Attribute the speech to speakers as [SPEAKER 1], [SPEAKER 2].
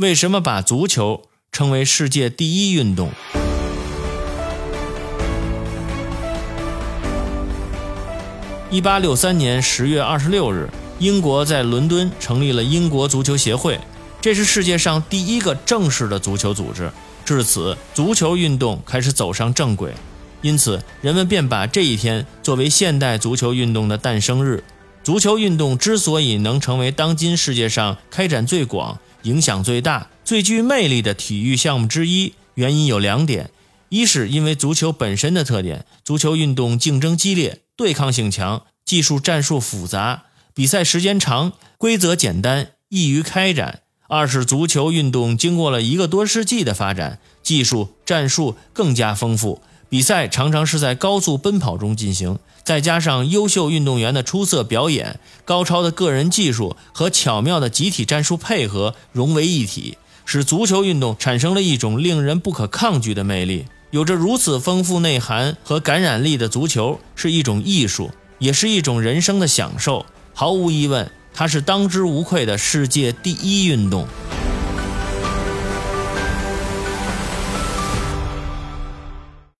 [SPEAKER 1] 为什么把足球称为世界第一运动？一八六三年十月二十六日，英国在伦敦成立了英国足球协会，这是世界上第一个正式的足球组织。至此，足球运动开始走上正轨。因此，人们便把这一天作为现代足球运动的诞生日。足球运动之所以能成为当今世界上开展最广、影响最大、最具魅力的体育项目之一，原因有两点：一是因为足球本身的特点，足球运动竞争激烈。对抗性强，技术战术复杂，比赛时间长，规则简单，易于开展。二是足球运动经过了一个多世纪的发展，技术战术更加丰富，比赛常常是在高速奔跑中进行，再加上优秀运动员的出色表演、高超的个人技术和巧妙的集体战术配合融为一体，使足球运动产生了一种令人不可抗拒的魅力。有着如此丰富内涵和感染力的足球是一种艺术，也是一种人生的享受。毫无疑问，它是当之无愧的世界第一运动。